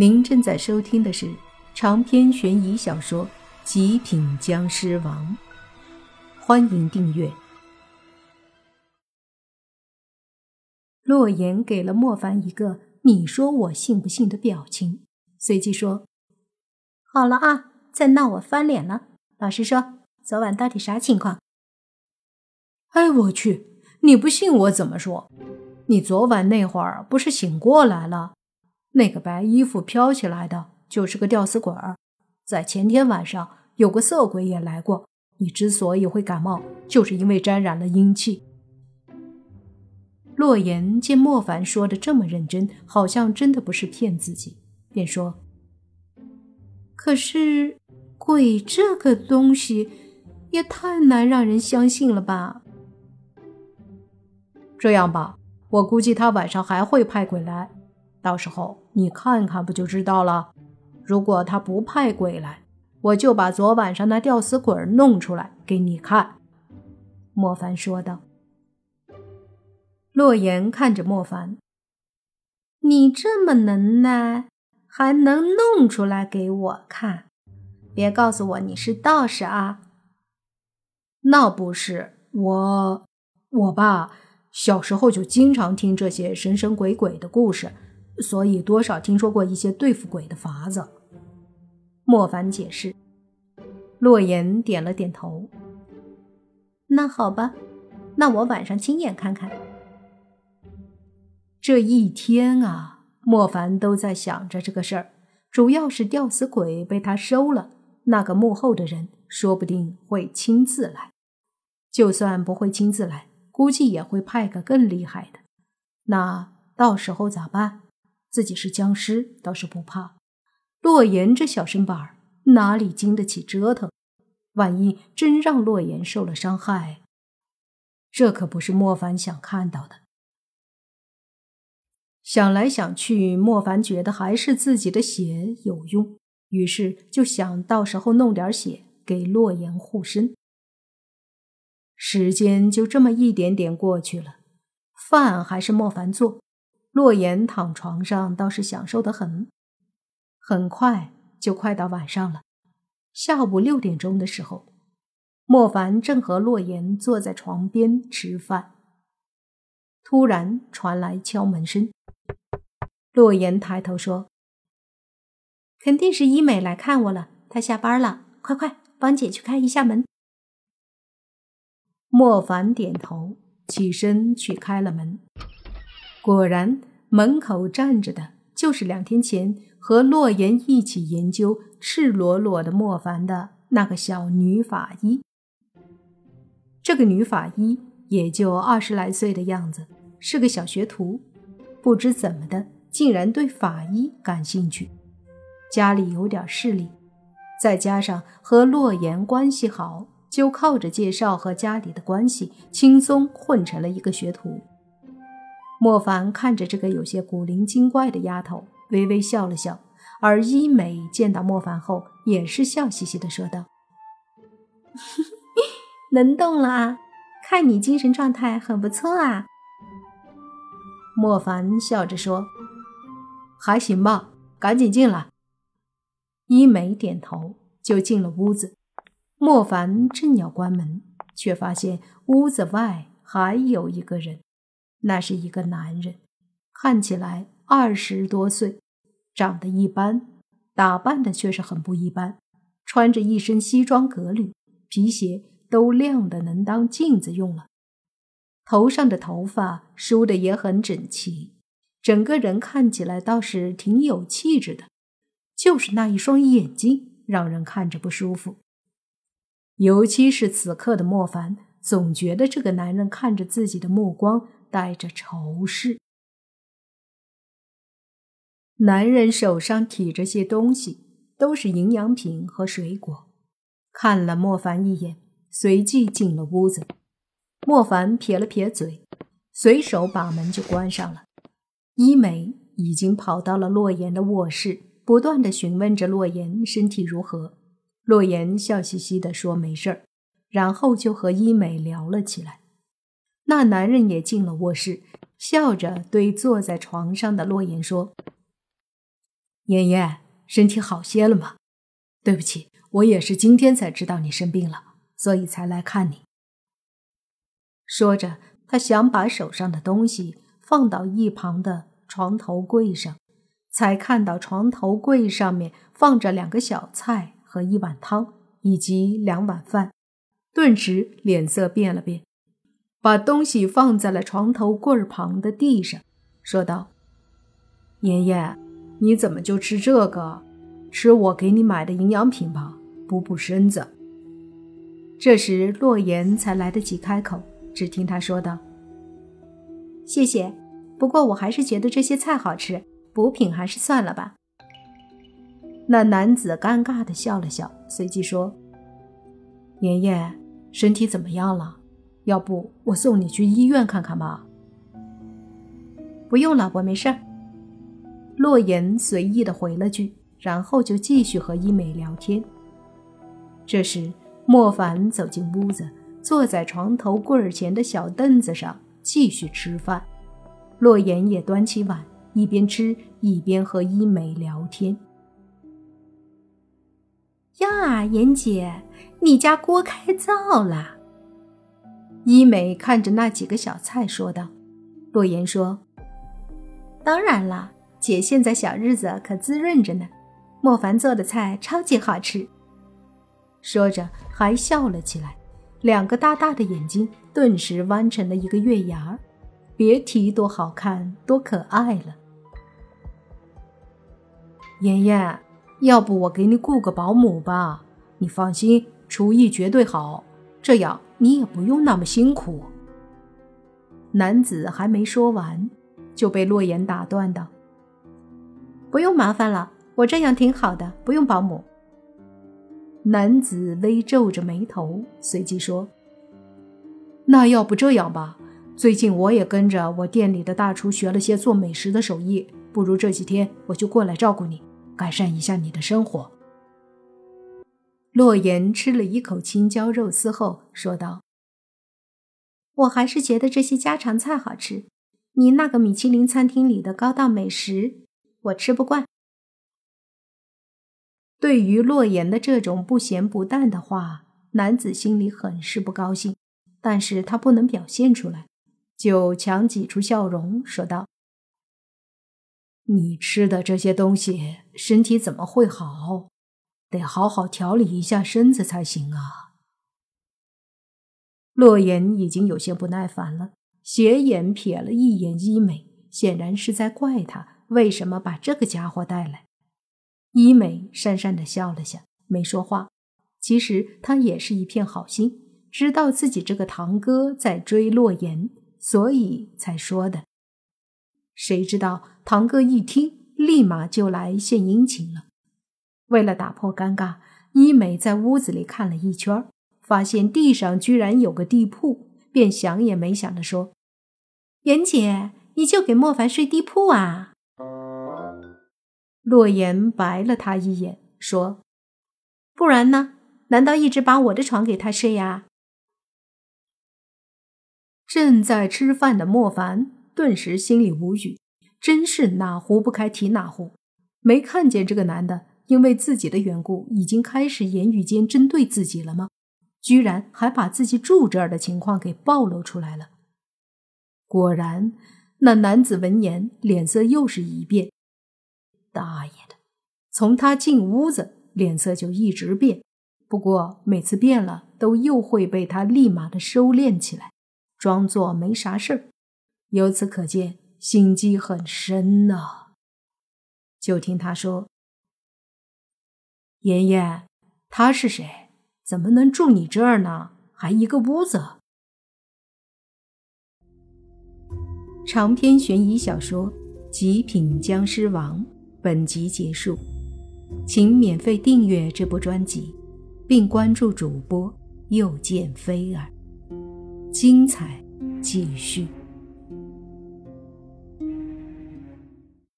您正在收听的是长篇悬疑小说《极品僵尸王》，欢迎订阅。洛言给了莫凡一个“你说我信不信”的表情，随即说：“好了啊，再闹我翻脸了。老实说，昨晚到底啥情况？”哎，我去！你不信我怎么说？你昨晚那会儿不是醒过来了？那个白衣服飘起来的，就是个吊死鬼儿。在前天晚上，有个色鬼也来过。你之所以会感冒，就是因为沾染了阴气。洛言见莫凡说的这么认真，好像真的不是骗自己，便说：“可是，鬼这个东西，也太难让人相信了吧？这样吧，我估计他晚上还会派鬼来。”到时候你看看不就知道了。如果他不派鬼来，我就把昨晚上那吊死鬼弄出来给你看。”莫凡说道。洛言看着莫凡：“你这么能耐，还能弄出来给我看？别告诉我你是道士啊！”“那不是我，我爸小时候就经常听这些神神鬼鬼的故事。”所以多少听说过一些对付鬼的法子。莫凡解释，洛言点了点头。那好吧，那我晚上亲眼看看。这一天啊，莫凡都在想着这个事儿，主要是吊死鬼被他收了，那个幕后的人说不定会亲自来。就算不会亲自来，估计也会派个更厉害的。那到时候咋办？自己是僵尸，倒是不怕。洛言这小身板儿哪里经得起折腾？万一真让洛言受了伤害，这可不是莫凡想看到的。想来想去，莫凡觉得还是自己的血有用，于是就想到时候弄点血给洛言护身。时间就这么一点点过去了，饭还是莫凡做。洛言躺床上倒是享受的很，很快就快到晚上了。下午六点钟的时候，莫凡正和洛言坐在床边吃饭，突然传来敲门声。洛言抬头说：“肯定是医美来看我了，她下班了，快快帮姐去开一下门。”莫凡点头，起身去开了门。果然，门口站着的就是两天前和洛言一起研究赤裸裸的莫凡的那个小女法医。这个女法医也就二十来岁的样子，是个小学徒，不知怎么的，竟然对法医感兴趣。家里有点势力，再加上和洛言关系好，就靠着介绍和家里的关系，轻松混成了一个学徒。莫凡看着这个有些古灵精怪的丫头，微微笑了笑。而伊美见到莫凡后，也是笑嘻嘻的说道：“能动了啊，看你精神状态很不错啊。”莫凡笑着说：“还行吧，赶紧进来。”伊美点头，就进了屋子。莫凡正要关门，却发现屋子外还有一个人。那是一个男人，看起来二十多岁，长得一般，打扮的却是很不一般，穿着一身西装革履，皮鞋都亮的能当镜子用了，头上的头发梳的也很整齐，整个人看起来倒是挺有气质的，就是那一双眼睛让人看着不舒服，尤其是此刻的莫凡，总觉得这个男人看着自己的目光。带着仇视，男人手上提着些东西，都是营养品和水果。看了莫凡一眼，随即进了屋子。莫凡撇了撇嘴，随手把门就关上了。伊美已经跑到了洛言的卧室，不断的询问着洛言身体如何。洛言笑嘻嘻的说没事儿，然后就和伊美聊了起来。那男人也进了卧室，笑着对坐在床上的洛言说：“妍妍，身体好些了吗？对不起，我也是今天才知道你生病了，所以才来看你。说着，他想把手上的东西放到一旁的床头柜上，才看到床头柜上面放着两个小菜和一碗汤，以及两碗饭，顿时脸色变了变，把东西放在了床头柜旁的地上，说道：“妍妍，你怎么就吃这个？吃我给你买的营养品吧，补补身子。”这时，洛言才来得及开口。只听他说道：“谢谢，不过我还是觉得这些菜好吃，补品还是算了吧。”那男子尴尬的笑了笑，随即说：“妍妍，身体怎么样了？要不我送你去医院看看吧？”“不用了，我没事儿。”洛言随意的回了句，然后就继续和伊美聊天。这时，莫凡走进屋子。坐在床头柜前的小凳子上继续吃饭，洛言也端起碗，一边吃一边和伊美聊天。呀，妍姐，你家锅开灶了？伊美看着那几个小菜说道。洛言说：“当然了，姐现在小日子可滋润着呢。莫凡做的菜超级好吃。”说着还笑了起来。两个大大的眼睛顿时弯成了一个月牙儿，别提多好看、多可爱了。妍妍，要不我给你雇个保姆吧？你放心，厨艺绝对好，这样你也不用那么辛苦。男子还没说完，就被洛言打断道：“不用麻烦了，我这样挺好的，不用保姆。”男子微皱着眉头，随即说：“那要不这样吧，最近我也跟着我店里的大厨学了些做美食的手艺，不如这几天我就过来照顾你，改善一下你的生活。”洛言吃了一口青椒肉丝后说道：“我还是觉得这些家常菜好吃，你那个米其林餐厅里的高档美食，我吃不惯。”对于洛言的这种不咸不淡的话，男子心里很是不高兴，但是他不能表现出来，就强挤出笑容说道：“你吃的这些东西，身体怎么会好？得好好调理一下身子才行啊。”洛言已经有些不耐烦了，斜眼瞥了一眼医美，显然是在怪他为什么把这个家伙带来。伊美讪讪的笑了下，没说话。其实他也是一片好心，知道自己这个堂哥在追洛言，所以才说的。谁知道堂哥一听，立马就来献殷勤了。为了打破尴尬，伊美在屋子里看了一圈，发现地上居然有个地铺，便想也没想的说：“妍姐，你就给莫凡睡地铺啊？”洛言白了他一眼，说：“不然呢？难道一直把我的床给他睡呀？”正在吃饭的莫凡顿时心里无语，真是哪壶不开提哪壶。没看见这个男的因为自己的缘故已经开始言语间针对自己了吗？居然还把自己住这儿的情况给暴露出来了。果然，那男子闻言脸色又是一变。大爷的！从他进屋子，脸色就一直变。不过每次变了，都又会被他立马的收敛起来，装作没啥事儿。由此可见，心机很深呐。就听他说：“妍妍，他是谁？怎么能住你这儿呢？还一个屋子？”长篇悬疑小说《极品僵尸王》。本集结束，请免费订阅这部专辑，并关注主播又见菲儿，精彩继续。